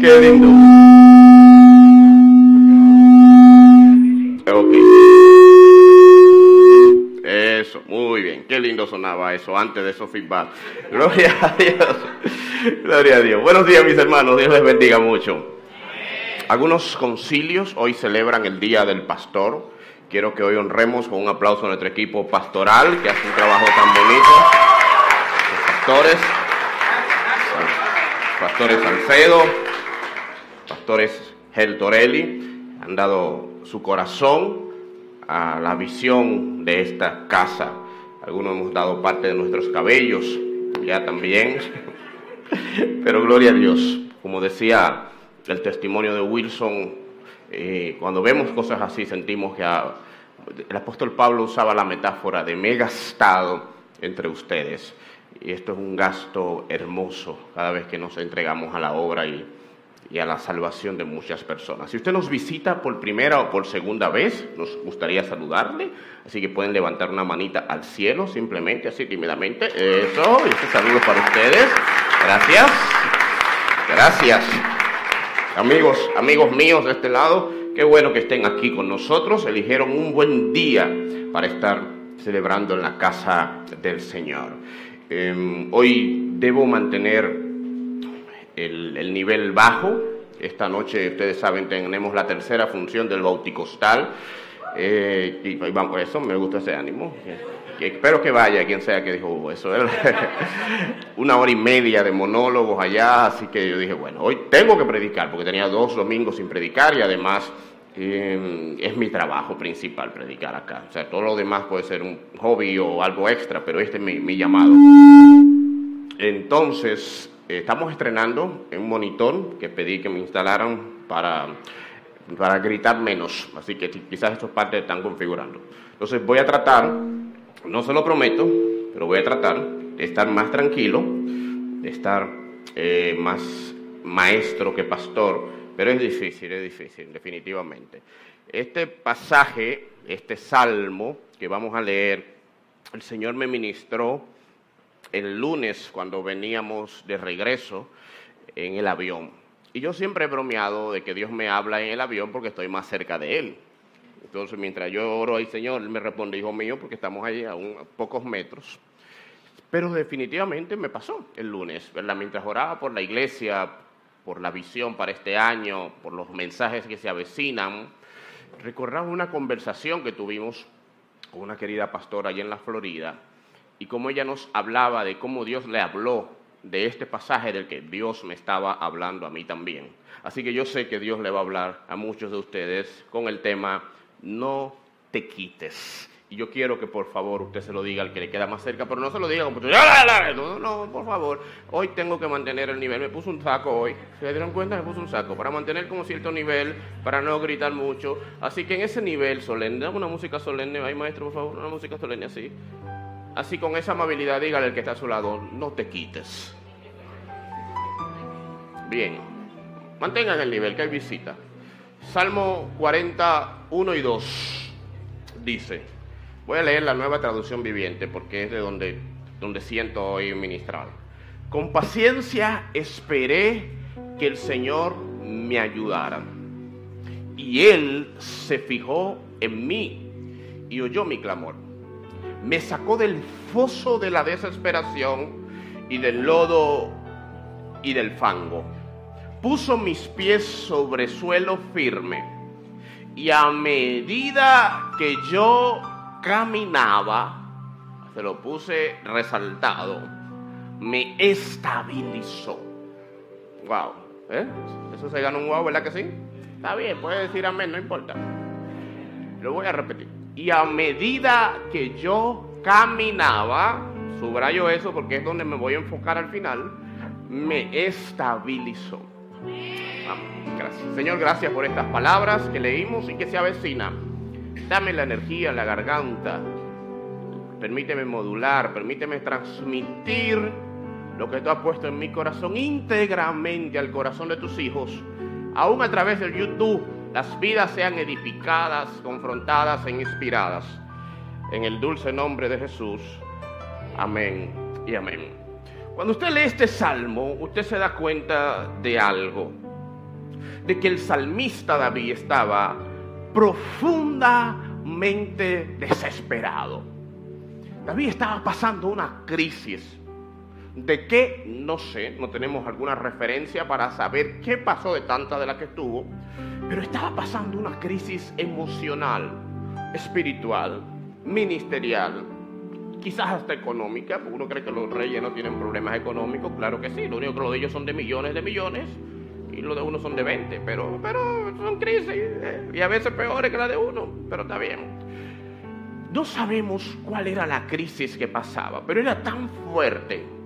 Qué lindo. Ok. Eso, muy bien. Qué lindo sonaba eso antes de esos feedback. Gloria a Dios. Gloria a Dios. Buenos días, mis hermanos. Dios les bendiga mucho. Algunos concilios hoy celebran el Día del Pastor. Quiero que hoy honremos con un aplauso a nuestro equipo pastoral que hace un trabajo tan bonito. Pastores, pastores Salcedo, pastores Gel Torelli, han dado su corazón a la visión de esta casa. Algunos hemos dado parte de nuestros cabellos, ya también. Pero gloria a Dios. Como decía el testimonio de Wilson, eh, cuando vemos cosas así sentimos que el apóstol Pablo usaba la metáfora de me gastado entre ustedes. Y esto es un gasto hermoso cada vez que nos entregamos a la obra y, y a la salvación de muchas personas. Si usted nos visita por primera o por segunda vez, nos gustaría saludarle, así que pueden levantar una manita al cielo simplemente, así tímidamente. Eso, y este saludo para ustedes. Gracias. Gracias. Amigos, amigos míos de este lado, qué bueno que estén aquí con nosotros. Eligieron un buen día para estar celebrando en la casa del Señor. Em, hoy debo mantener el, nivel bajo. Esta noche, ustedes saben, tenemos la tercera función del Bauticostal. Eh, y vamos, eso me gusta ese ánimo espero que vaya quien sea que dijo eso. Una hora y media de monólogos allá, así que yo dije, bueno, hoy tengo que predicar, porque tenía dos domingos sin predicar y además em, es mi trabajo principal predicar acá. O sea, todo lo demás puede ser un hobby o algo extra, pero este es mi, llamado. Entonces, estamos estrenando un monitor que pedí que me instalaran para, para gritar menos, así que quizás estas partes están configurando. Entonces voy a tratar no se lo prometo, pero voy a tratar de estar más tranquilo, de estar eh, más maestro que pastor, pero es difícil, es difícil, definitivamente. Este pasaje, este salmo que vamos a leer, el Señor me ministró el lunes cuando veníamos de regreso en el avión. Y yo siempre he bromeado de que Dios me habla en el avión porque estoy más cerca de Él. Entonces, mientras yo oro al Señor, Él me responde, hijo mío, porque estamos allí a, un, pocos metros. Pero definitivamente me pasó el lunes, ¿verdad? Mientras oraba por la iglesia, por la visión para este año, por los mensajes que se avecinan, recordaba una conversación que tuvimos con una querida pastora allá en la Florida y cómo ella nos hablaba de cómo Dios le habló de este pasaje del que Dios me estaba hablando a mí también. Así que yo sé que Dios le va a hablar a muchos de ustedes con el tema no te quites. Y yo quiero que por favor usted se lo diga al que le queda más cerca, pero no se lo diga como no, no, por favor. Hoy tengo que mantener el nivel. Me puse un saco hoy. ¿Se dieron cuenta? Me puse un saco para mantener como cierto nivel, para no gritar mucho. Así que en ese nivel solemne, dame una música solemne, ay maestro, por favor, una música solemne así. Así con esa amabilidad, dígale al que está a su lado, no te quites. Bien, mantengan el nivel, que hay visita. Salmo 41 y 2 dice, voy a leer la nueva traducción viviente porque es de donde, donde siento hoy ministrar. Con paciencia esperé que el Señor me ayudara. Y Él se fijó en mí y oyó mi clamor. Me sacó del foso de la desesperación y del lodo y del fango puso mis pies sobre suelo firme y a medida que yo caminaba, se lo puse resaltado, me estabilizó. Wow, ¿eh? Eso se gana un wow, ¿verdad que sí? Está bien, puede decir amén, no importa. Lo voy a repetir. Y a medida que yo caminaba, subrayo eso porque es donde me voy a enfocar al final, me estabilizó. Gracias. Señor, gracias por estas palabras que leímos y que se avecinan. Dame la energía en la garganta. Permíteme modular, permíteme transmitir lo que tú has puesto en mi corazón íntegramente al corazón de tus hijos. Aún a través del YouTube, las vidas sean edificadas, confrontadas e inspiradas. En el dulce nombre de Jesús. Amén y amén. Cuando usted lee este salmo, usted se da cuenta de algo. de que el salmista David estaba profundamente desesperado. David estaba pasando una crisis. ¿De qué? No sé, no tenemos alguna referencia para saber qué pasó de tanta de la que estuvo, pero estaba pasando una crisis emocional, espiritual, ministerial, quizás hasta económica, porque uno cree que los reyes no tienen problemas económicos, claro que sí, lo único que los de ellos son de millones de millones y los de uno son de 20, pero, pero son crisis eh, y a veces peores que la de uno, pero está bien. No sabemos cuál era la crisis que pasaba, pero era tan fuerte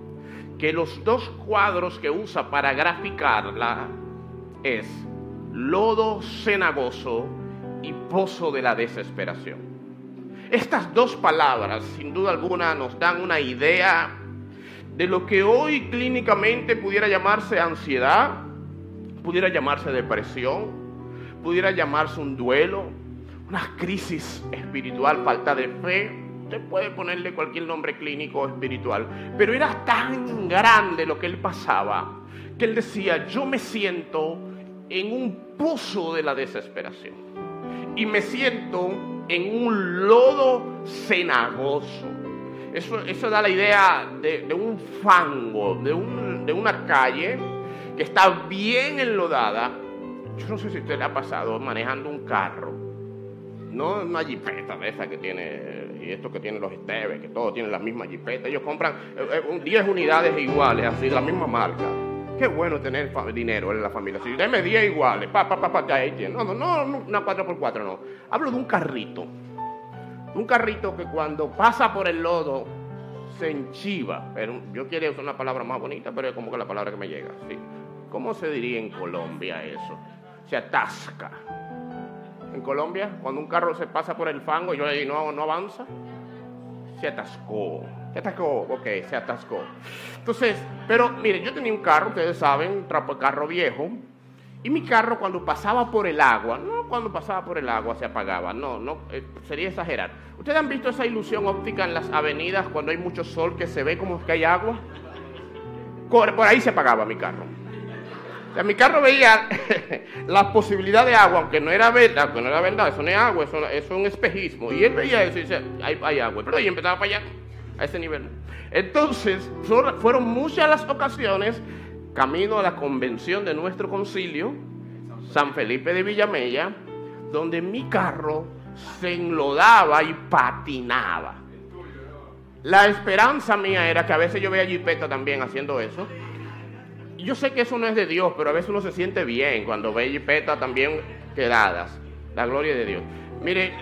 que los dos cuadros que usa para graficarla es lodo cenagoso y pozo de la desesperación. Estas dos palabras, sin duda alguna, nos dan una idea de lo que hoy clínicamente pudiera llamarse ansiedad, pudiera llamarse depresión, pudiera llamarse un duelo, una crisis espiritual, falta de fe. Usted puede ponerle cualquier nombre clínico espiritual, pero era tan grande lo que él pasaba que él decía, yo me siento en un pozo de la desesperación y me siento en un lodo cenagoso. Eso, eso da la idea de, un fango, de, un, de una calle que está bien enlodada. Yo no sé si usted le ha pasado manejando un carro, no una jipeta de esa que tiene, y esto que tienen los Esteves, que todos tienen la misma jipeta. Ellos compran 10 eh, eh, unidades iguales, así, de la misma marca. Qué bueno tener dinero en la familia. Si deme 10 iguales, pa, pa, pa, pa, ya No, no, no, una 4x4, no. Hablo de un carrito. Un carrito que cuando pasa por el lodo se enchiva. Pero yo quiero usar una palabra más bonita, pero es como que la palabra que me llega. ¿sí? ¿Cómo se diría en Colombia eso? Se atasca. En Colombia, cuando un carro se pasa por el fango y yo no, no avanza, se atascó. Se atascó, ok, se atascó. Entonces, pero mire, yo tenía un carro, ustedes saben, trapo carro viejo, y mi carro cuando pasaba por el agua, no cuando pasaba por el agua se apagaba, no, no, eh, sería exagerar. ¿Ustedes han visto esa ilusión óptica en las avenidas cuando hay mucho sol que se ve como que hay agua? Por ahí se apagaba mi carro. Mi carro veía la posibilidad de agua, aunque no era verdad, no era verdad, eso no es agua, eso, es un espejismo. Y él veía eso y decía, hay, agua. Pero ahí empezaba a fallar a ese nivel. Entonces, fueron muchas las ocasiones, camino a la convención de nuestro concilio, San Felipe de Villamella, donde mi carro se enlodaba y patinaba. La esperanza mía era que a veces yo veía a Jipeta también haciendo eso. Yo sé que eso no es de Dios, pero a veces uno se siente bien cuando ve Jipeta también quedadas. La gloria de Dios. Mire,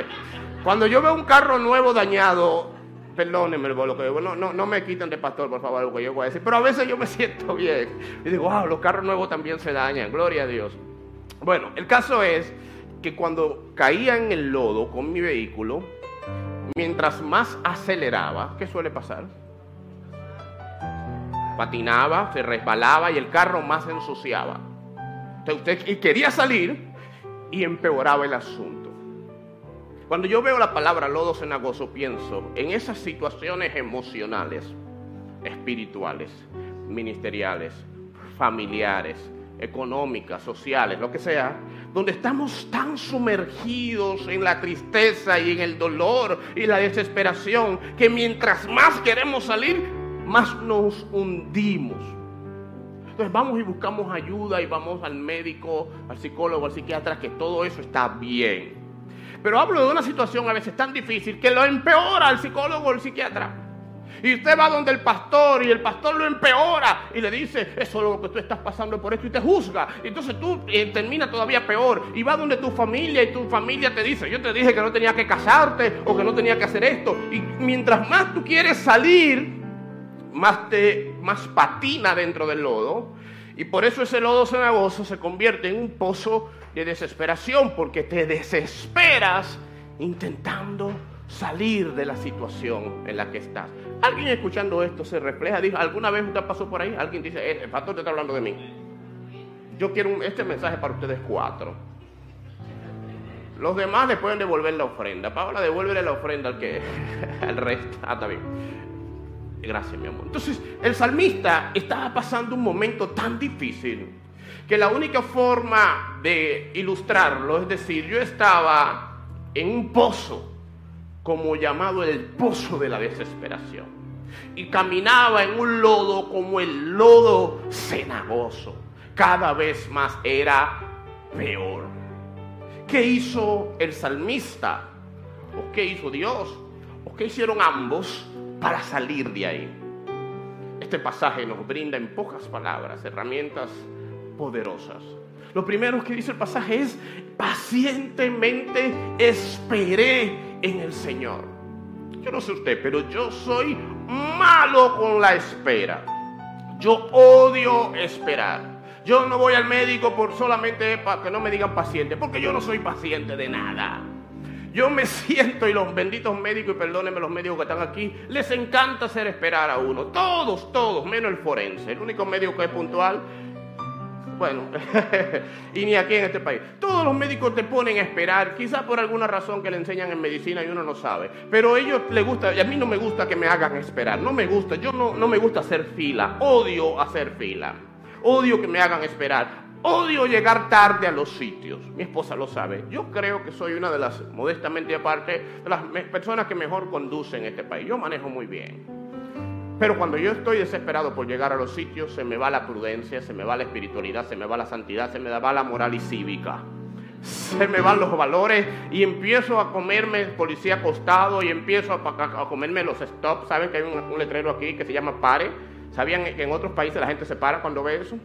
cuando yo veo un carro nuevo dañado, Perdónenme lo que no, no, no me quiten de pastor, por favor, lo que yo voy a decir. Pero a veces yo me siento bien. Y digo, wow, los carros nuevos también se dañan. Gloria a Dios. Bueno, el caso es que cuando caía en el lodo con mi vehículo, mientras más aceleraba, ¿qué suele pasar? Patinaba, se resbalaba y el carro más se ensuciaba. Usted quería salir y empeoraba el asunto. Cuando yo veo la palabra lodo cenagoso, pienso en esas situaciones emocionales, espirituales, ministeriales, familiares, económicas, sociales, lo que sea, donde estamos tan sumergidos en la tristeza y en el dolor y la desesperación, que mientras más queremos salir, más nos hundimos. Entonces vamos y buscamos ayuda y vamos al médico, al psicólogo, al psiquiatra, que todo eso está bien. Pero hablo de una situación a veces tan difícil que lo empeora el psicólogo o el psiquiatra. Y usted va donde el pastor y el pastor lo empeora y le dice, eso es lo que tú estás pasando por esto y te juzga. Y entonces tú eh, termina todavía peor y va donde tu familia y tu familia te dice, yo te dije que no tenía que casarte o que no tenía que hacer esto. Y mientras más tú quieres salir, más te más patina dentro del lodo. Y por eso ese lodo cenagoso se convierte en un pozo de desesperación porque te desesperas intentando salir de la situación en la que estás. Alguien escuchando esto se refleja, dijo, ¿alguna vez usted pasó por ahí? Alguien dice, eh, el pastor te está hablando de mí. Yo quiero este mensaje para ustedes cuatro. Los demás le pueden devolver la ofrenda. Paola, devuélvele la ofrenda al que al resto. Ah, está bien. Gracias, mi amor. Entonces, el salmista estaba pasando un momento tan difícil que la única forma de ilustrarlo es decir, yo estaba en un pozo, como llamado el pozo de la desesperación, y caminaba en un lodo como el lodo cenagoso. Cada vez más era peor. ¿Qué hizo el salmista? ¿O qué hizo Dios? ¿O qué hicieron ambos para salir de ahí? Este pasaje nos brinda en pocas palabras herramientas poderosas. Lo primero que dice el pasaje es, pacientemente esperé en el Señor. Yo no sé usted, pero yo soy malo con la espera. Yo odio esperar. Yo no voy al médico por solamente para que no me digan paciente, porque yo no soy paciente de nada. Yo me siento y los benditos médicos, y perdónenme los médicos que están aquí, les encanta hacer esperar a uno. Todos, todos, menos el forense. El único médico que es puntual bueno, y ni aquí en este país. Todos los médicos te ponen a esperar, quizás por alguna razón que le enseñan en medicina y uno no sabe. Pero a ellos les gusta, y a mí no me gusta que me hagan esperar. No me gusta, yo no, no me gusta hacer fila. Odio hacer fila. Odio que me hagan esperar. Odio llegar tarde a los sitios. Mi esposa lo sabe. Yo creo que soy una de las, modestamente aparte, de las personas que mejor conducen en este país. Yo manejo muy bien. Pero cuando yo estoy desesperado por llegar a los sitios, se me va la prudencia, se me va la espiritualidad, se me va la santidad, se me va la moral y cívica. Se me van los valores y empiezo a comerme policía acostado y empiezo a, comerme los stops. ¿Saben que hay un, un letrero aquí que se llama pare? ¿Sabían que en otros países la gente se para cuando ve eso?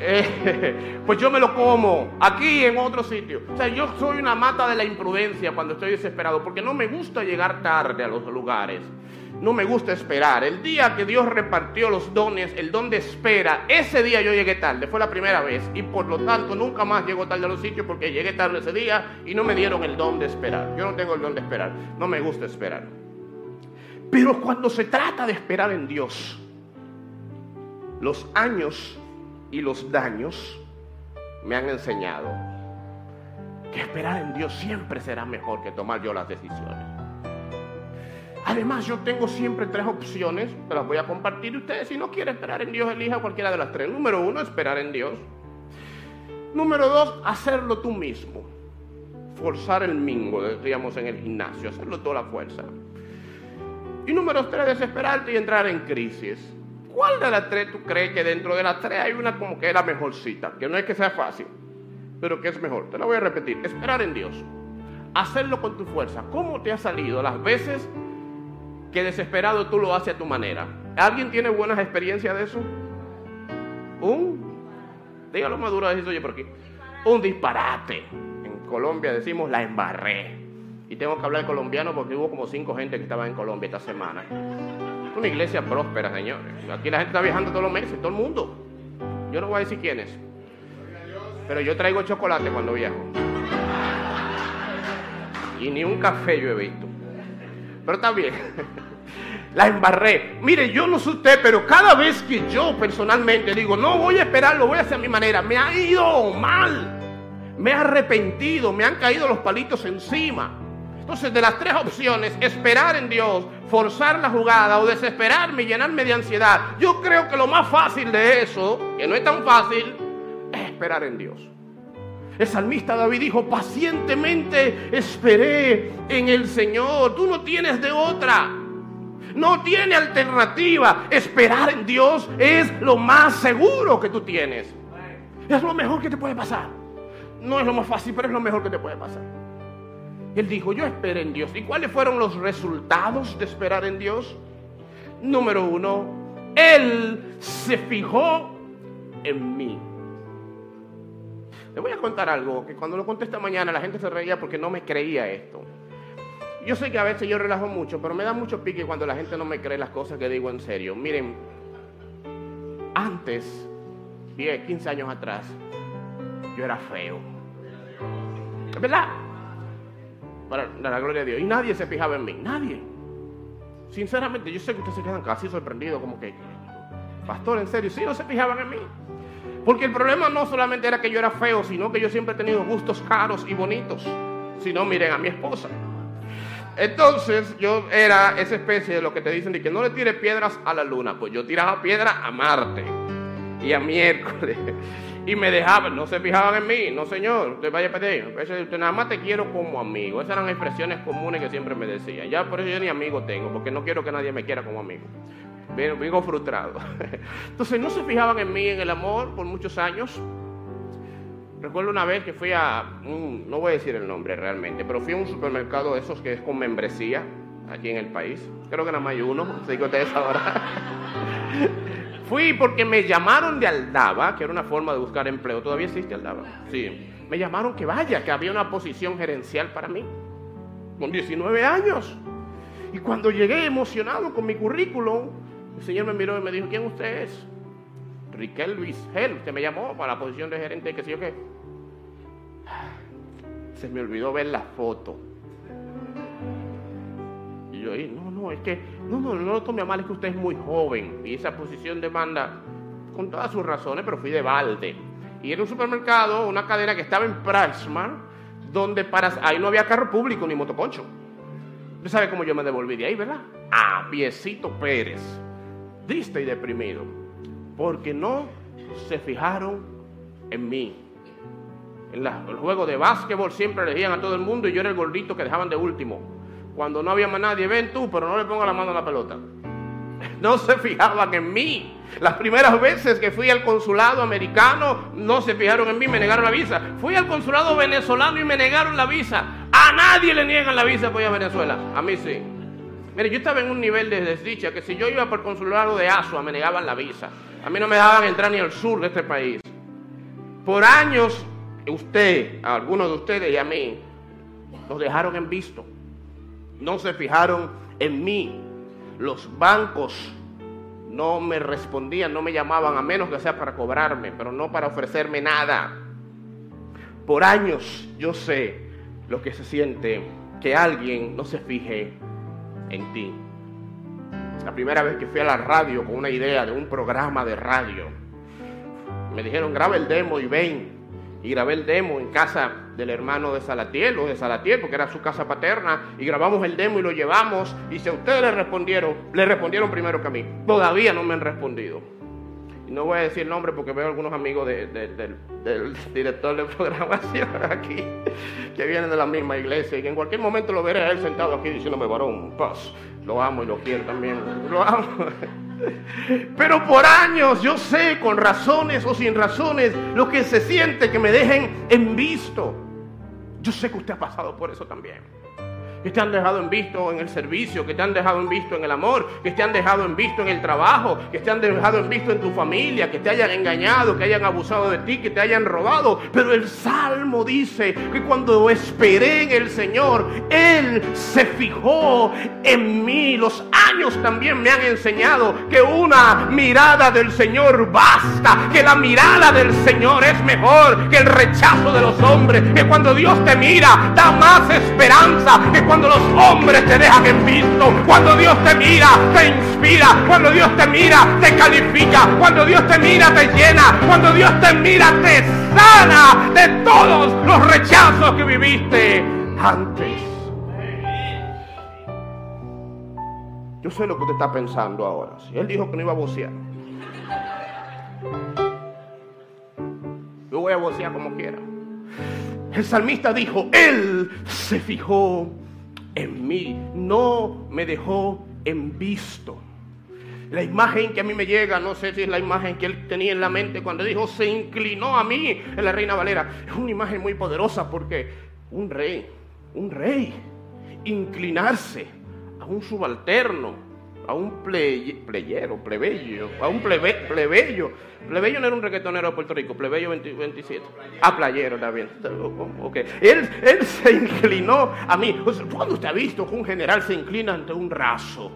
Eh, pues yo me lo como aquí en otro sitio. O sea, yo soy una mata de la imprudencia cuando estoy desesperado, porque no me gusta llegar tarde a los lugares. No me gusta esperar. El día que Dios repartió los dones, el don de espera, ese día yo llegué tarde, fue la primera vez. Y por lo tanto nunca más llego tarde a los sitios porque llegué tarde ese día y no me dieron el don de esperar. Yo no tengo el don de esperar. No me gusta esperar. Pero cuando se trata de esperar en Dios, los años y los daños me han enseñado que esperar en Dios siempre será mejor que tomar yo las decisiones. Además, yo tengo siempre tres opciones, que las voy a compartir. Ustedes, si no quieren esperar en Dios, elija cualquiera de las tres. Número uno, esperar en Dios. Número dos, hacerlo tú mismo. Forzar el mingo, decíamos en el gimnasio, hacerlo toda la fuerza. Y número tres, desesperarte y entrar en crisis. ¿Cuál de las tres tú crees que dentro de las tres hay una como que es la mejorcita? Que no es que sea fácil, pero que es mejor. Te la voy a repetir. Esperar en Dios. Hacerlo con tu fuerza. ¿Cómo te ha salido las veces que desesperado tú lo haces a tu manera? ¿Alguien tiene buenas experiencias de eso? Un, dígalo maduro, eso yo por aquí. Un disparate. En Colombia decimos la embarré. Y tengo que hablar colombiano porque hubo como cinco gente que estaba en Colombia esta semana una iglesia próspera, señores. Aquí la gente está viajando todos los meses, todo el mundo. Yo no voy a decir quiénes. Pero yo traigo chocolate cuando viajo. Y ni un café yo he visto. Pero está bien. La embarré. Mire, yo no sé usted, pero cada vez que yo personalmente digo, no voy a esperar, lo voy a hacer a mi manera, me ha ido mal. Me he arrepentido, me han caído los palitos encima. Entonces, de las tres opciones, esperar en Dios, forzar la jugada o desesperarme y llenarme de ansiedad, yo creo que lo más fácil de eso, que no es tan fácil, es esperar en Dios. El salmista David dijo, pacientemente esperé en el Señor. Tú no tienes de otra. No tiene alternativa. Esperar en Dios es lo más seguro que tú tienes. Es lo mejor que te puede pasar. No es lo más fácil, pero es lo mejor que te puede pasar. Él dijo, yo esperé en Dios. ¿Y cuáles fueron los resultados de esperar en Dios? Número uno, Él se fijó en mí. Le voy a contar algo, que cuando lo conté esta mañana la gente se reía porque no me creía esto. Yo sé que a veces yo relajo mucho, pero me da mucho pique cuando la gente no me cree las cosas que digo en serio. Miren, antes, 10, 15 años atrás, yo era feo. ¿Es verdad? Para la gloria de Dios. Y nadie se fijaba en mí, nadie. Sinceramente, yo sé que ustedes se quedan casi sorprendidos, como que, pastor, en serio, sí, no se fijaban en mí. Porque el problema no solamente era que yo era feo, sino que yo siempre he tenido gustos caros y bonitos. Si no, miren a mi esposa. Entonces yo era esa especie de lo que te dicen de que no le tires piedras a la luna. Pues yo tiraba piedras a Marte y a miércoles y me dejaban, no se fijaban en mí, no señor, usted vaya a pedir, usted nada más te quiero como amigo. Esas eran expresiones comunes que siempre me decían. Ya por eso yo ni amigo tengo, porque no quiero que nadie me quiera como amigo. Vengo frustrado. Entonces no se fijaban en mí, en el amor, por muchos años. Recuerdo una vez que fui a, no voy a decir el nombre realmente, pero fui a un supermercado de esos que es con membresía aquí en el país. Creo que nada más hay uno, así que ustedes ahora. Fui porque me llamaron de Aldaba, que era una forma de buscar empleo. ¿Todavía existe Aldaba? Sí. Me llamaron que vaya, que había una posición gerencial para mí. Con 19 años. Y cuando llegué emocionado con mi currículum, el señor me miró y me dijo, ¿quién usted es? Riquel Luis Gel, usted me llamó para la posición de gerente, qué sé yo qué. Se me olvidó ver la foto. No, no, es que, no, no, no lo tome a mal, es que usted es muy joven y esa posición demanda con todas sus razones, pero fui de balde. Y era un supermercado, una cadena que estaba en Pricemar, donde para, ahí no había carro público ni motoconcho. Usted sabe cómo yo me devolví de ahí, ¿verdad? A Piecito Pérez, triste y deprimido, porque no se fijaron en mí. En el juego de básquetbol siempre elegían a todo el mundo y yo era el gordito que dejaban de último cuando no había más nadie, ven tú, pero no le ponga la mano a la pelota. No se fijaban en mí. Las primeras veces que fui al consulado americano, no se fijaron en mí, me negaron la visa. Fui al consulado venezolano y me negaron la visa. A nadie le niegan la visa para ir a Venezuela. A mí sí. Mire, yo estaba en un nivel de desdicha que si yo iba por el consulado de Asua, me negaban la visa. A mí no me dejaban entrar ni al sur de este país. Por años, usted, a algunos de ustedes y a mí, nos dejaron en visto. No se fijaron en mí. Los bancos no me respondían, no me llamaban, a menos que sea para cobrarme, pero no para ofrecerme nada. Por años yo sé lo que se siente que alguien no se fije en ti. La primera vez que fui a la radio con una idea de un programa de radio, me dijeron graba el demo y ven y grabé el demo en casa del hermano de Salatiel o de Salatiel, porque era su casa paterna, y grabamos el demo y lo llevamos. Y si a ustedes le respondieron, le respondieron primero que a mí. Todavía no me han respondido. Y no voy a decir el nombre porque veo algunos amigos del, director de programación aquí, que vienen de la misma iglesia, y que en cualquier momento lo veré a él sentado aquí diciéndome, varón, paz, lo amo y lo quiero también, lo amo. Pero por años yo sé, con razones o sin razones, lo que se siente que me dejen en visto. Yo sé que usted ha pasado por eso también que te han dejado en visto en el servicio, que te han dejado en visto en el amor, que te han dejado en visto en el trabajo, que te han dejado en visto en tu familia, que te hayan engañado, que hayan abusado de ti, que te hayan robado. Pero el Salmo dice que cuando esperé en el Señor, Él se fijó en mí. Los años también me han enseñado que una mirada del Señor basta, que la mirada del Señor es mejor que el rechazo de los hombres, que cuando Dios te mira da más esperanza, cuando los hombres te dejan en visto, cuando Dios te mira, te inspira, cuando Dios te mira, te califica, cuando Dios te mira, te llena, cuando Dios te mira, te sana de todos los rechazos que viviste antes. Yo sé lo que usted está pensando ahora. Si él dijo que no iba a vocear, yo voy a vocear como quiera. El salmista dijo, Él se fijó en mí, no me dejó en visto. La imagen que a mí me llega, no sé si es la imagen que él tenía en la mente cuando dijo, se inclinó a mí en la Reina Valera. Es una imagen muy poderosa porque un rey, un rey, inclinarse a un subalterno, a un pleyero, plebeyo, a un plebeyo. Plebeyo no era un reggaetonero de Puerto Rico, plebeyo 27. A playero también. Okay. Él, él se inclinó a mí. ¿Cuándo usted ha visto que un general se inclina ante un raso?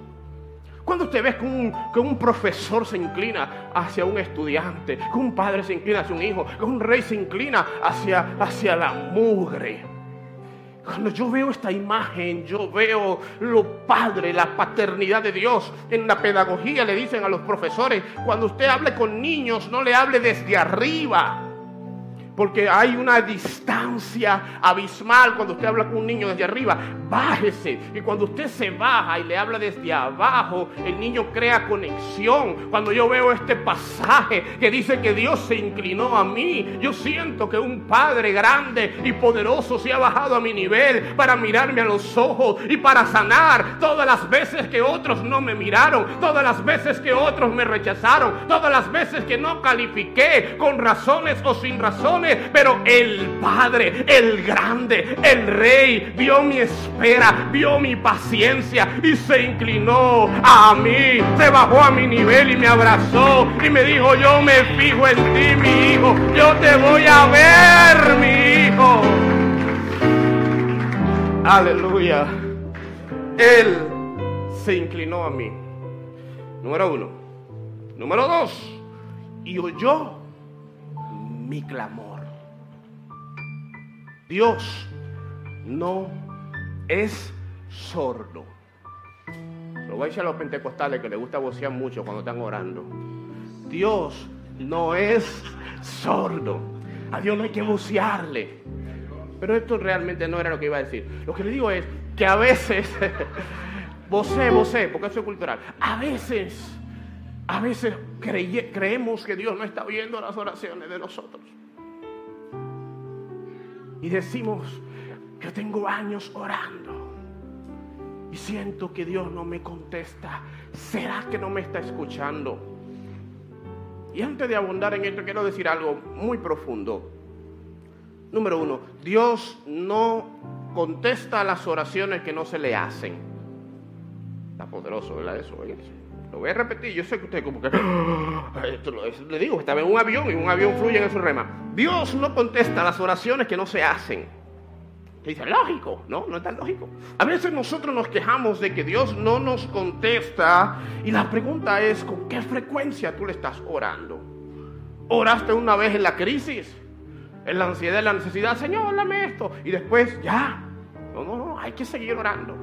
¿Cuándo usted ve que un, que un profesor se inclina hacia un estudiante? Que un padre se inclina hacia un hijo? Que un rey se inclina hacia, hacia la mugre? Cuando yo veo esta imagen, yo veo lo padre, la paternidad de Dios. En la pedagogía le dicen a los profesores, cuando usted hable con niños, no le hable desde arriba. Porque hay una distancia abismal cuando usted habla con un niño desde arriba. Bájese. Y cuando usted se baja y le habla desde abajo, el niño crea conexión. Cuando yo veo este pasaje que dice que Dios se inclinó a mí, yo siento que un Padre grande y poderoso se ha bajado a mi nivel para mirarme a los ojos y para sanar todas las veces que otros no me miraron, todas las veces que otros me rechazaron, todas las veces que no califiqué con razones o sin razones pero el Padre, el grande, el Rey, vio mi espera, vio mi paciencia y se inclinó a mí, se bajó a mi nivel y me abrazó y me dijo, yo me fijo en ti, mi hijo, yo te voy a ver, mi hijo. Aleluya. Él se inclinó a mí. Número uno. Número dos. Y oyó mi clamor. Dios no es sordo. Lo voy a decir a los pentecostales que les gusta vocear mucho cuando están orando. Dios no es sordo. A Dios no hay que vocearle. Pero esto realmente no era lo que iba a decir. Lo que le digo es que a veces, vocé, vocé, porque eso es cultural. A veces, a veces creemos que Dios no está viendo las oraciones de nosotros y decimos, yo tengo años orando y siento que Dios no me contesta. ¿Será que no me está escuchando? Y antes de abundar en esto, quiero decir algo muy profundo. Número uno, Dios no contesta las oraciones que no se le hacen. Está poderoso, ¿verdad? Eso, Lo voy a repetir, yo sé que usted como que... Le digo, estaba en un avión y un avión fluye en su rema. Dios no contesta las oraciones que no se hacen. dice, lógico, no, no es tan lógico. A veces nosotros nos quejamos de que Dios no nos contesta y la pregunta es, ¿con qué frecuencia tú le estás orando? ¿Oraste una vez en la crisis? En la ansiedad, en la necesidad, Señor, dame esto. Y después, ya. No, no, no, hay que seguir orando.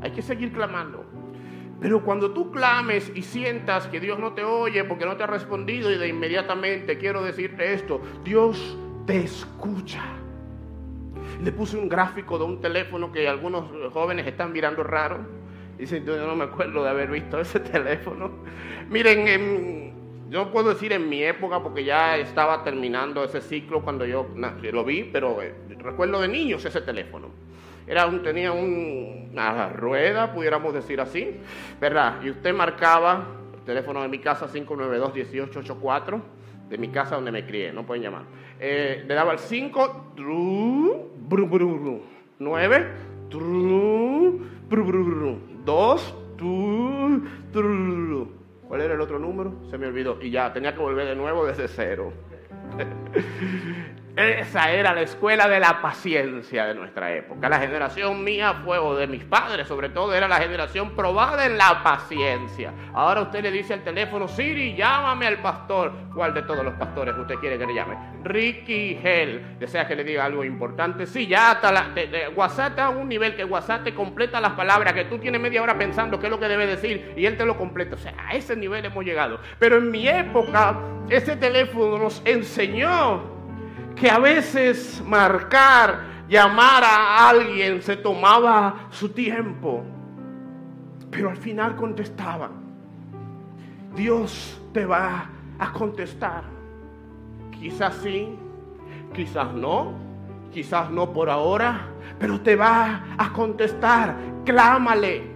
Hay que seguir clamando. Pero cuando tú clames y sientas que Dios no te oye porque no te ha respondido y de inmediatamente quiero decirte esto, Dios te escucha. Le puse un gráfico de un teléfono que algunos jóvenes están mirando raro. Dicen, yo no me acuerdo de haber visto ese teléfono. Miren, yo puedo decir en mi época porque ya estaba terminando ese ciclo cuando yo lo vi, pero eh, recuerdo de niños ese teléfono. Era un, tenía una rueda, pudiéramos decir así, ¿verdad? Y usted marcaba el teléfono de mi casa 592-1884, de mi casa donde me crié, no pueden llamar. Eh, le daba el 5, 9, 2, ¿Cuál era el otro número? Se me olvidó. Y ya, tenía que volver de nuevo desde cero. Esa era la escuela de la paciencia de nuestra época. La generación mía fue, o de mis padres sobre todo, era la generación probada en la paciencia. Ahora usted le dice al teléfono, Siri, llámame al pastor. ¿Cuál de todos los pastores usted quiere que le llame? Ricky Hell. ¿Desea que le diga algo importante? Sí, ya hasta la, WhatsApp a un nivel que WhatsApp te completa las palabras, que tú tienes media hora pensando qué es lo que debe decir y él te lo completa. O sea, a ese nivel hemos llegado. Pero en mi época, ese teléfono nos enseñó que a veces marcar, llamar a alguien se tomaba su tiempo, pero al final contestaba. Dios te va a contestar. Quizás sí, quizás no, quizás no por ahora, pero te va a contestar. Clámale.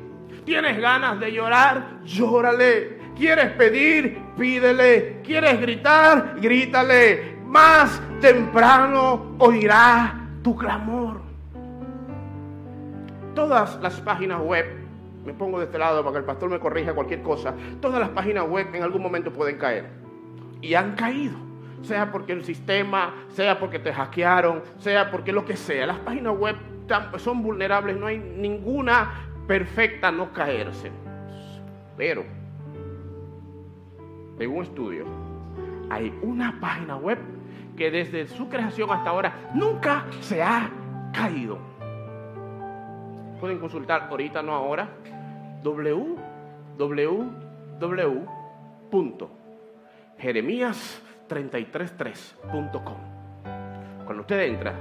¿Tienes ganas de llorar? Llórale. ¿Quieres pedir? Pídele. ¿Quieres gritar? Grítale más temprano oirá tu clamor. Todas las páginas web, me pongo de este lado para que el pastor me corrija cualquier cosa, todas las páginas web en algún momento pueden caer. Y han caído. Sea porque el sistema, sea porque te hackearon, sea porque lo que sea. Las páginas web son vulnerables, no hay ninguna perfecta no caerse. Pero, en un estudio, hay una página web que desde su creación hasta ahora nunca se ha caído. Pueden consultar ahorita, no ahora, www.jeremías333.com. cuando usted entra,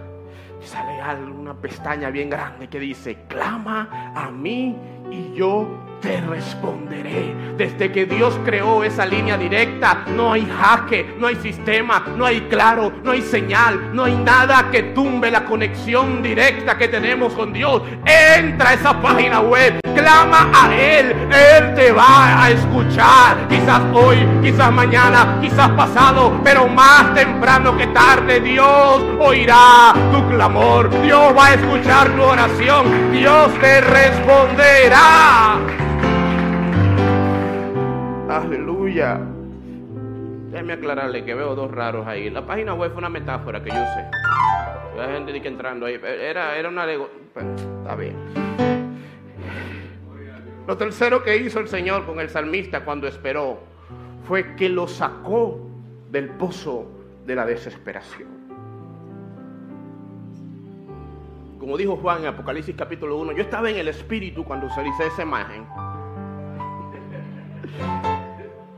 sale una pestaña bien grande que dice, clama a mí y yo te responderé. Desde que Dios creó esa línea directa, no hay jaque, no hay sistema, no hay claro, no hay señal, no hay nada que tumbe la conexión directa que tenemos con Dios. Entra a esa página web, clama a Él, Él te va a escuchar. Quizás hoy, quizás mañana, quizás pasado, pero más temprano que tarde Dios oirá tu clamor. Dios va a escuchar tu oración. Dios te responderá. Aleluya. Déjeme aclararle que veo dos raros ahí. La página web fue una metáfora que yo usé. La gente que entrando ahí. Era, era una lego. está bien. Lo tercero que hizo el Señor con el salmista cuando esperó fue que lo sacó del pozo de la desesperación. Como dijo Juan en Apocalipsis capítulo 1, yo estaba en el Espíritu cuando utilicé esa imagen.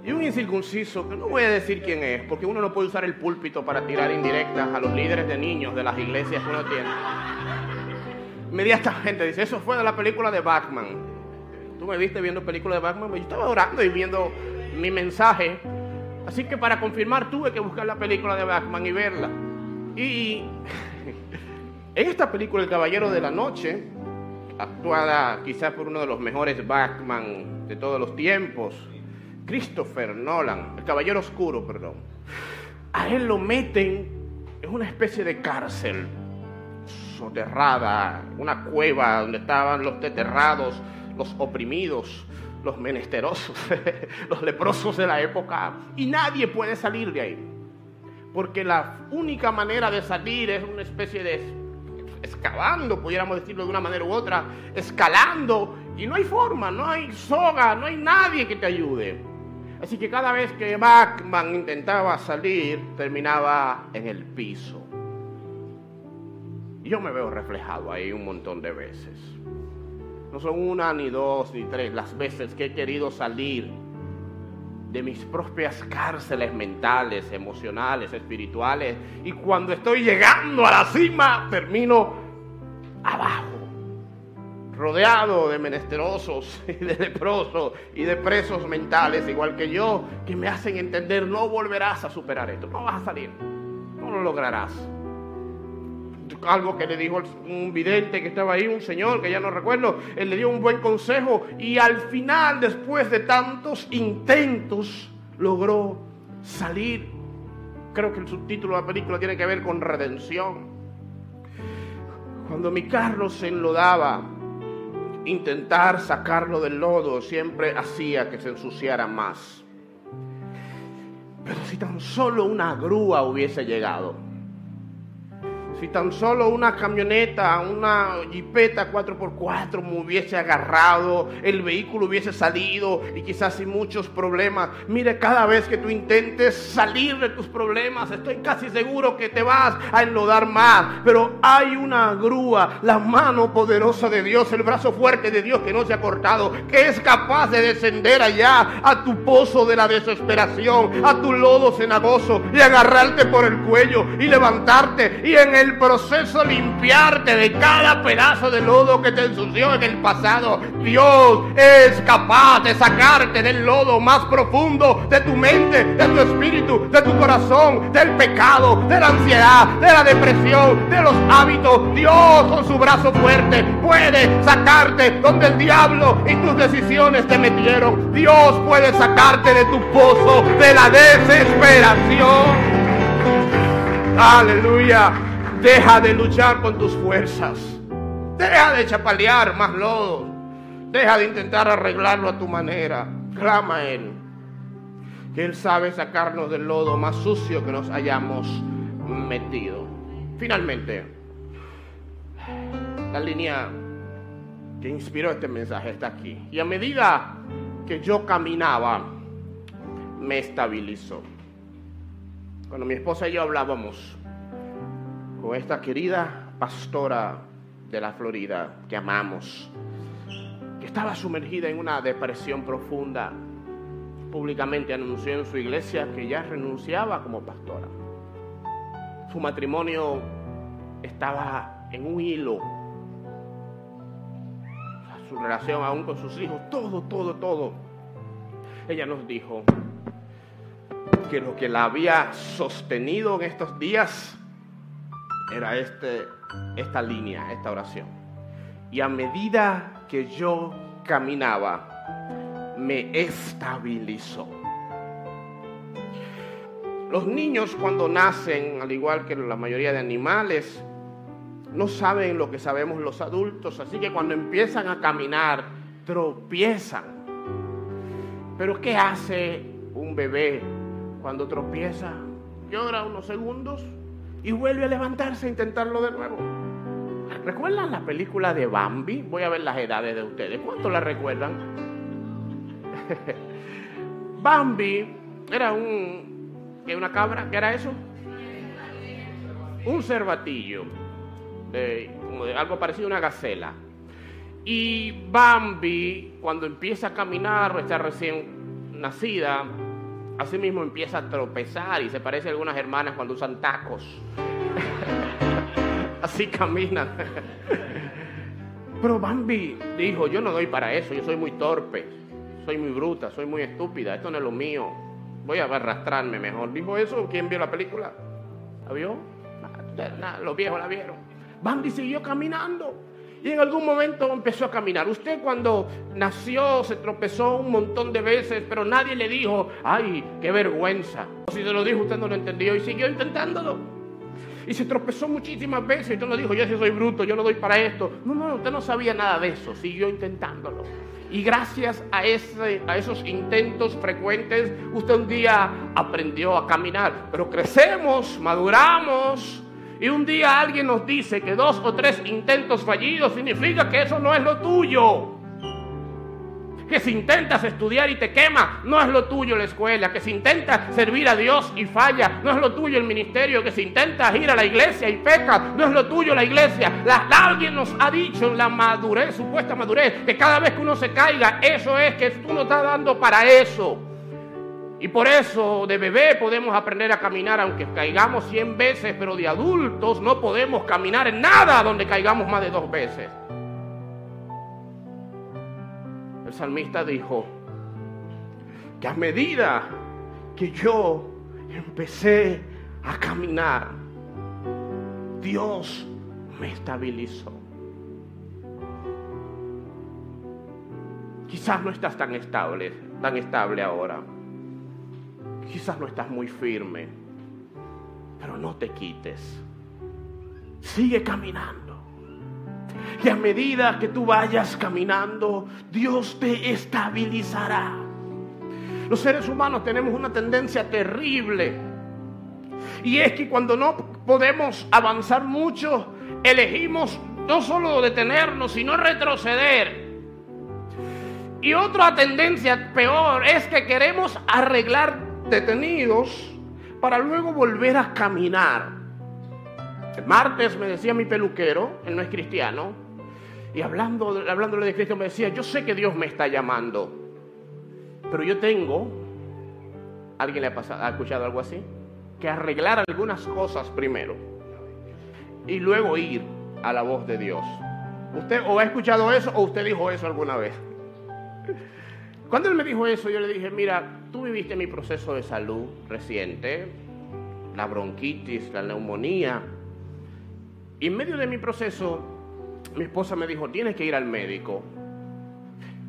Y un incircunciso, que no voy a decir quién es, porque uno no puede usar el púlpito para tirar indirectas a los líderes de niños de las iglesias que uno tiene. Me di a esta gente, dice, eso fue de la película de Batman. ¿Tú me viste viendo película de Batman? Yo estaba orando y viendo mi mensaje. Así que para confirmar tuve que buscar la película de Batman y verla. Y en esta película, El Caballero de la Noche, actuada quizás por uno de los mejores Batman de todos los tiempos, Christopher Nolan, el Caballero Oscuro, perdón. A él lo meten en una especie de cárcel soterrada, una cueva donde estaban los deterrados, los oprimidos, los menesterosos, los leprosos de la época, y nadie puede salir de ahí. Porque la única manera de salir es una especie de excavando, pudiéramos decirlo de una manera u otra, escalando, y no hay forma, no hay soga, no hay nadie que te ayude. Así que cada vez que Batman intentaba salir, terminaba en el piso. Y yo me veo reflejado ahí un montón de veces. No son una, ni dos, ni tres las veces que he querido salir de mis propias cárceles mentales, emocionales, espirituales. Y cuando estoy llegando a la cima, termino abajo rodeado de menesterosos y de leprosos y de presos mentales, igual que yo, que me hacen entender, no volverás a superar esto, no vas a salir, no lo lograrás. Algo que le dijo un vidente que estaba ahí, un señor que ya no recuerdo, él le dio un buen consejo y al final, después de tantos intentos, logró salir. Creo que el subtítulo de la película tiene que ver con redención. Cuando mi carro se enlodaba, intentar sacarlo del lodo siempre hacía que se ensuciara más. Pero si tan solo una grúa hubiese llegado, si tan solo una camioneta, una jipeta 4x4 me hubiese agarrado, el vehículo hubiese salido y quizás sin muchos problemas. Mire, cada vez que tú intentes salir de tus problemas, estoy casi seguro que te vas a enlodar más. Pero hay una grúa, la mano poderosa de Dios, el brazo fuerte de Dios que no se ha cortado, que es capaz de descender allá a tu pozo de la desesperación, a tu lodo cenagoso y agarrarte por el cuello y levantarte y en el el proceso limpiarte de cada pedazo de lodo que te ensució en el pasado. Dios es capaz de sacarte del lodo más profundo de tu mente, de tu espíritu, de tu corazón, del pecado, de la ansiedad, de la depresión, de los hábitos. Dios con su brazo fuerte puede sacarte donde el diablo y tus decisiones te metieron. Dios puede sacarte de tu pozo de la desesperación. Aleluya. Deja de luchar con tus fuerzas. Deja de chapalear más lodo. Deja de intentar arreglarlo a tu manera. Clama a Él. Que Él sabe sacarnos del lodo más sucio que nos hayamos metido. Finalmente, la línea que inspiró este mensaje está aquí. Y a medida que yo caminaba, me estabilizó. Cuando mi esposa y yo hablábamos, esta querida pastora de la Florida que amamos, que estaba sumergida en una depresión profunda. Públicamente anunció en su iglesia que ya renunciaba como pastora. su matrimonio estaba en un hilo. Su relación aún con sus hijos, todo, todo, todo. Ella nos dijo que lo que la había sostenido en estos días era este, esta línea, esta oración. Y a medida que yo caminaba, me estabilizó. Los niños cuando nacen, al igual que la mayoría de animales, no saben lo que sabemos los adultos, así que cuando empiezan a caminar, tropiezan. Pero ¿qué hace un bebé cuando tropieza? Llora unos segundos y vuelve a levantarse a intentarlo de nuevo. ¿Recuerdan la película de Bambi? Voy a ver las edades de ustedes. ¿Cuánto la recuerdan? Bambi era un, una cabra, ¿qué era eso? Un cervatillo como de algo parecido a una gacela. Y Bambi, cuando empieza a caminar, está recién nacida, así mismo empieza a tropezar y se parece a algunas hermanas cuando usan tacos. así caminan. Pero Bambi dijo, yo no doy para eso, yo soy muy torpe, soy muy bruta, soy muy estúpida, esto no es lo mío, voy a arrastrarme mejor. ¿Dijo eso? ¿Quién vio la película? ¿La vio? los viejos la vieron. Bambi siguió caminando. Y en algún momento empezó a caminar. Usted cuando nació se tropezó un montón de veces, pero nadie le dijo, ay, qué vergüenza. Si se lo dijo, usted no lo entendió y siguió intentándolo. Y se tropezó muchísimas veces. Y usted no dijo, yo sí soy bruto, yo no doy para esto. No, no, usted no sabía nada de eso. Siguió intentándolo. Y gracias a, ese, a esos intentos frecuentes, usted un día aprendió a caminar. Pero crecemos, maduramos y un día alguien nos dice que dos o tres intentos fallidos significa que eso no es lo tuyo. Que si intentas estudiar y te quema, no es lo tuyo la escuela. Que si intentas servir a Dios y falla, no es lo tuyo el ministerio. Que si intentas ir a la iglesia y peca, no es lo tuyo la iglesia. alguien nos ha dicho en la madurez, supuesta madurez, que cada vez que uno se caiga, eso es que tú no estás dando para eso. Y por eso de bebé podemos aprender a caminar aunque caigamos 100 veces, pero de adultos no podemos caminar en nada donde caigamos más de dos veces. El salmista dijo que a medida que yo empecé a caminar, Dios me estabilizó. Quizás no estás tan estable, tan estable ahora. Quizás no estás muy firme, pero no te quites. Sigue caminando. Y a medida que tú vayas caminando, Dios te estabilizará. Los seres humanos tenemos una tendencia terrible. Y es que cuando no podemos avanzar mucho, elegimos no solo detenernos, sino retroceder. Y otra tendencia peor es que queremos arreglar detenidos para luego volver a caminar. El martes me decía mi peluquero, él no es cristiano, y hablando, hablándole de Cristo me decía, yo sé que Dios me está llamando, pero yo tengo, ¿alguien le ha, pasado, ha escuchado algo así? Que arreglar algunas cosas primero y luego ir a la voz de Dios. ¿Usted o ha escuchado eso o usted dijo eso alguna vez? Cuando él me dijo eso, yo le dije, mira, tú viviste mi proceso de salud reciente, la bronquitis, la neumonía. Y en medio de mi proceso, mi esposa me dijo, tienes que ir al médico.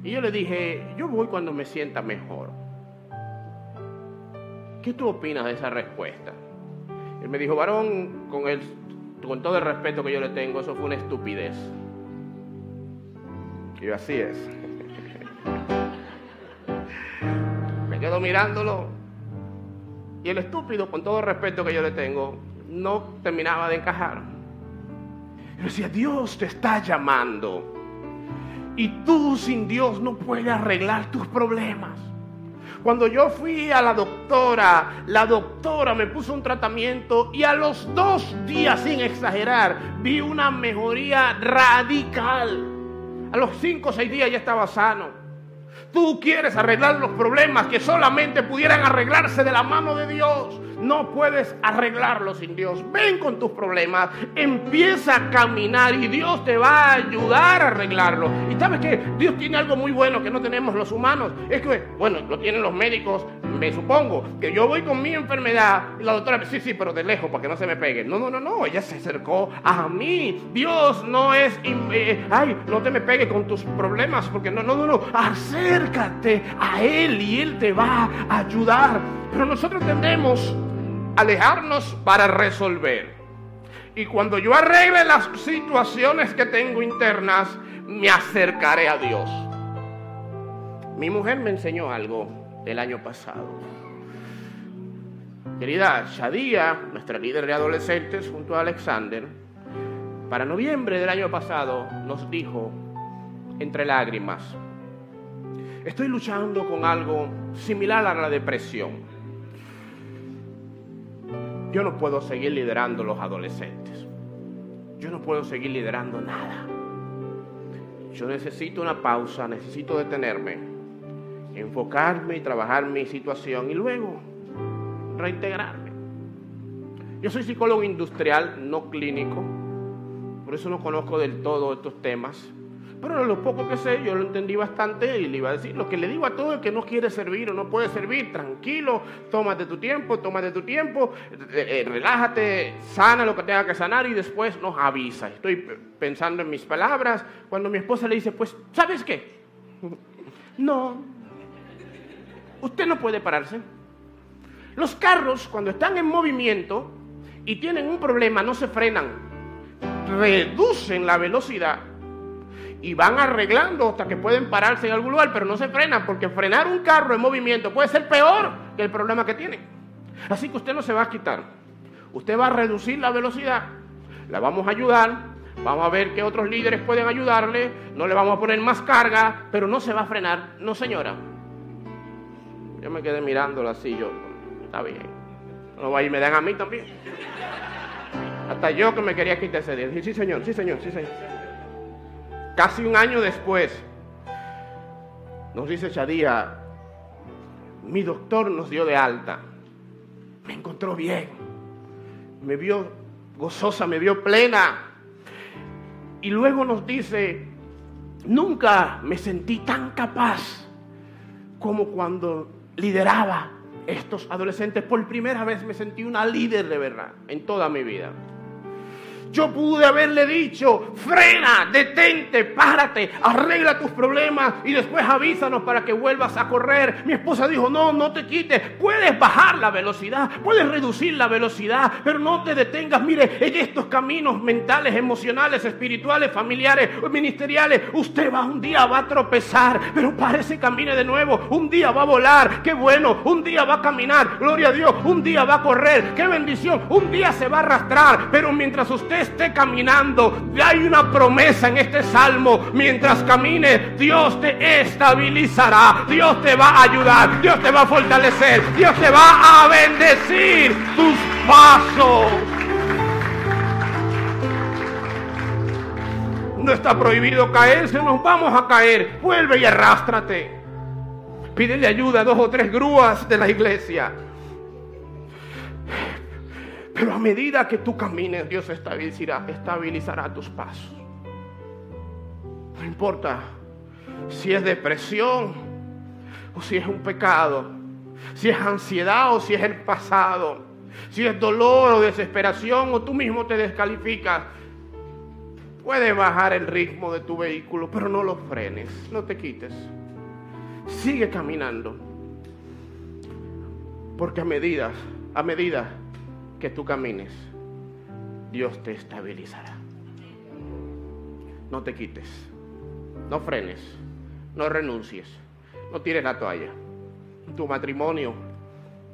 Y yo le dije, yo voy cuando me sienta mejor. ¿Qué tú opinas de esa respuesta? Él me dijo, varón, con, el, con todo el respeto que yo le tengo, eso fue una estupidez. Y así es. Quedo mirándolo. Y el estúpido, con todo el respeto que yo le tengo, no terminaba de encajar. Yo decía, Dios te está llamando. Y tú sin Dios no puedes arreglar tus problemas. Cuando yo fui a la doctora, la doctora me puso un tratamiento y a los dos días, sin exagerar, vi una mejoría radical. A los cinco o seis días ya estaba sano. Tú quieres arreglar los problemas que solamente pudieran arreglarse de la mano de Dios. no puedes arreglarlo sin Dios. Ven con tus problemas, empieza a caminar y Dios te va a ayudar a arreglarlo. Y sabes que Dios tiene algo muy bueno que no tenemos los humanos. Es que, bueno, lo tienen los médicos, me supongo, que yo voy con mi enfermedad y la doctora, sí, sí, pero de lejos para que no se me pegue. No, no, no, no, ella se acercó a mí. Dios no es, eh, ay, no te me pegue con tus problemas, porque no, no, no, no, acércate a Él y Él te va a ayudar. Pero nosotros tendemos a alejarnos para resolver. Y cuando yo arregle las situaciones que tengo internas, me acercaré a Dios. Mi mujer me enseñó algo el año pasado. Querida Shadia, nuestra líder de adolescentes junto a Alexander, para noviembre del año pasado nos dijo, entre lágrimas, estoy luchando con algo similar a la depresión. Yo no puedo seguir liderando los adolescentes. Yo no puedo seguir liderando nada. Yo necesito una pausa, necesito detenerme, enfocarme y trabajar mi situación y luego reintegrarme. Yo soy psicólogo industrial, no clínico, por eso no conozco del todo estos temas. Pero lo poco que sé, yo lo entendí bastante y le iba a decir lo que le digo a todo el que no quiere servir o no puede servir, tranquilo, tómate tu tiempo, tómate tu tiempo, eh, eh, relájate, sana lo que tenga que sanar y después nos avisa. Estoy pensando en mis palabras cuando mi esposa le dice, pues, ¿sabes qué? No, usted no puede pararse. Los carros cuando están en movimiento y tienen un problema no se frenan, reducen la velocidad y van arreglando hasta que pueden pararse en algún lugar, pero no se frenan, porque frenar un carro en movimiento puede ser peor que el problema que tiene. Así que usted no se va a quitar. Usted va a reducir la velocidad, la vamos a ayudar, vamos a ver qué otros líderes pueden ayudarle, no le vamos a poner más carga, pero no se va a frenar. No, señora. Yo me quedé mirándola así, yo, está bien. No va y me dan a mí también. Hasta yo que me quería quitar ese día. Dije, sí, señor, sí, señor, sí, señor. Casi un año después, nos dice Shadía, mi doctor nos dio de alta, me encontró bien, me vio gozosa, me vio plena. Y luego nos dice, nunca me sentí tan capaz como cuando lideraba estos adolescentes. Por primera vez me sentí una líder de verdad en toda mi vida. Yo pude haberle dicho, frena, detente, párate, arregla tus problemas y después avísanos para que vuelvas a correr. Mi esposa dijo, no, no te quites, puedes bajar la velocidad, puedes reducir la velocidad, pero no te detengas. Mire, en estos caminos mentales, emocionales, espirituales, familiares, ministeriales, usted va un día va a tropezar, pero parece camine de nuevo, un día va a volar, qué bueno, un día va a caminar, gloria a Dios, un día va a correr, qué bendición, un día se va a arrastrar, pero mientras usted esté caminando, hay una promesa en este salmo. Mientras camine, Dios te estabilizará, Dios te va a ayudar, Dios te va a fortalecer, Dios te va a bendecir tus pasos. No está prohibido caerse, nos vamos a caer. Vuelve y arrástrate. Pídele ayuda a dos o tres grúas de la iglesia. Pero a medida que tú camines, Dios estabilizará, tus pasos. No importa si es depresión o si es un pecado, si es ansiedad o si es el pasado, si es dolor o desesperación o tú mismo te descalificas. Puedes bajar el ritmo de tu vehículo, pero no lo frenes, no te quites. Sigue caminando. Porque a medida, a medida que tú camines, Dios te estabilizará. No te quites, no frenes, no renuncies, no tires la toalla. En tu matrimonio,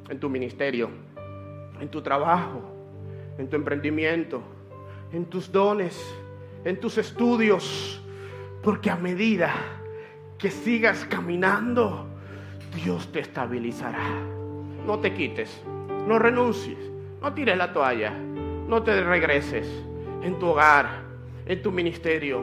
en tu ministerio, en tu trabajo, en tu emprendimiento, en tus dones, en tus estudios, porque a medida que sigas caminando, Dios te estabilizará. No te quites, no renuncies. No tires la toalla, no te regreses. En tu hogar, en tu ministerio,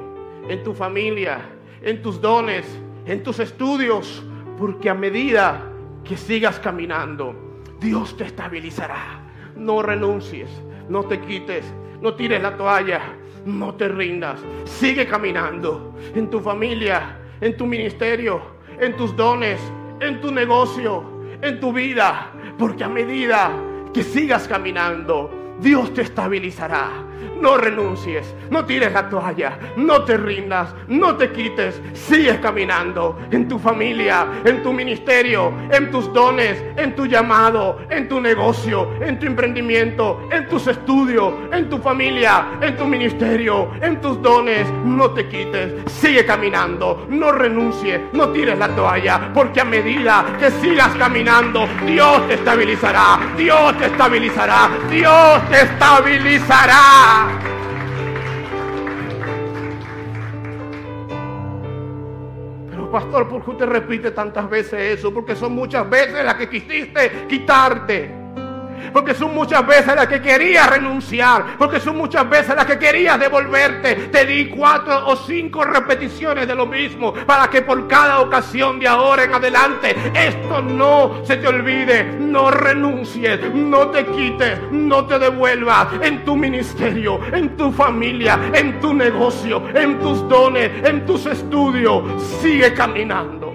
en tu familia, en tus dones, en tus estudios, porque a medida que sigas caminando, Dios te estabilizará. no renuncies, no te quites, no tires la toalla, no te rindas. Sigue caminando. En tu familia, en tu ministerio, en tus dones, en tu negocio, en tu vida. Porque a medida que sigas caminando, Dios te estabilizará. No renuncies, no tires la toalla, no te rindas, no te quites. Sigues caminando en tu familia, en tu ministerio, en tus dones, en tu llamado, en tu negocio, en tu emprendimiento, en tus estudios, en tu familia, en tu ministerio, en tus dones. No te quites, sigue caminando, no renuncies, no tires la toalla, porque a medida que sigas caminando, Dios te estabilizará, Dios te estabilizará, Dios te estabilizará. Pero pastor, ¿por qué usted repite tantas veces eso? Porque son muchas veces las que quisiste quitarte. Porque son muchas veces las que querías renunciar. Porque son muchas veces las que querías devolverte. Te di cuatro o cinco repeticiones de lo mismo. Para que por cada ocasión de ahora en adelante esto no se te olvide. No renuncies. No te quites. No te devuelvas. En tu ministerio. En tu familia. En tu negocio. En tus dones. En tus estudios. Sigue caminando.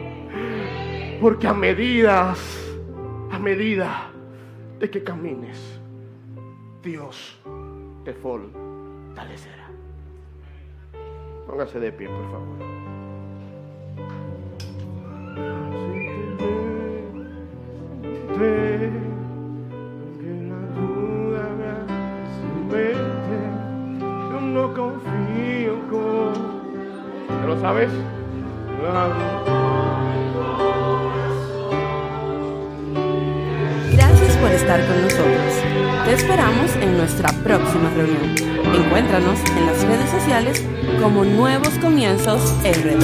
Porque a medidas. A medida de que camines, Dios te fortalecerá. Póngase de pie, por favor. Yo no confío con... ¿Ya lo sabes? Gracias por estar con nosotros. Te esperamos en nuestra próxima reunión. Encuéntranos en las redes sociales como Nuevos Comienzos RD.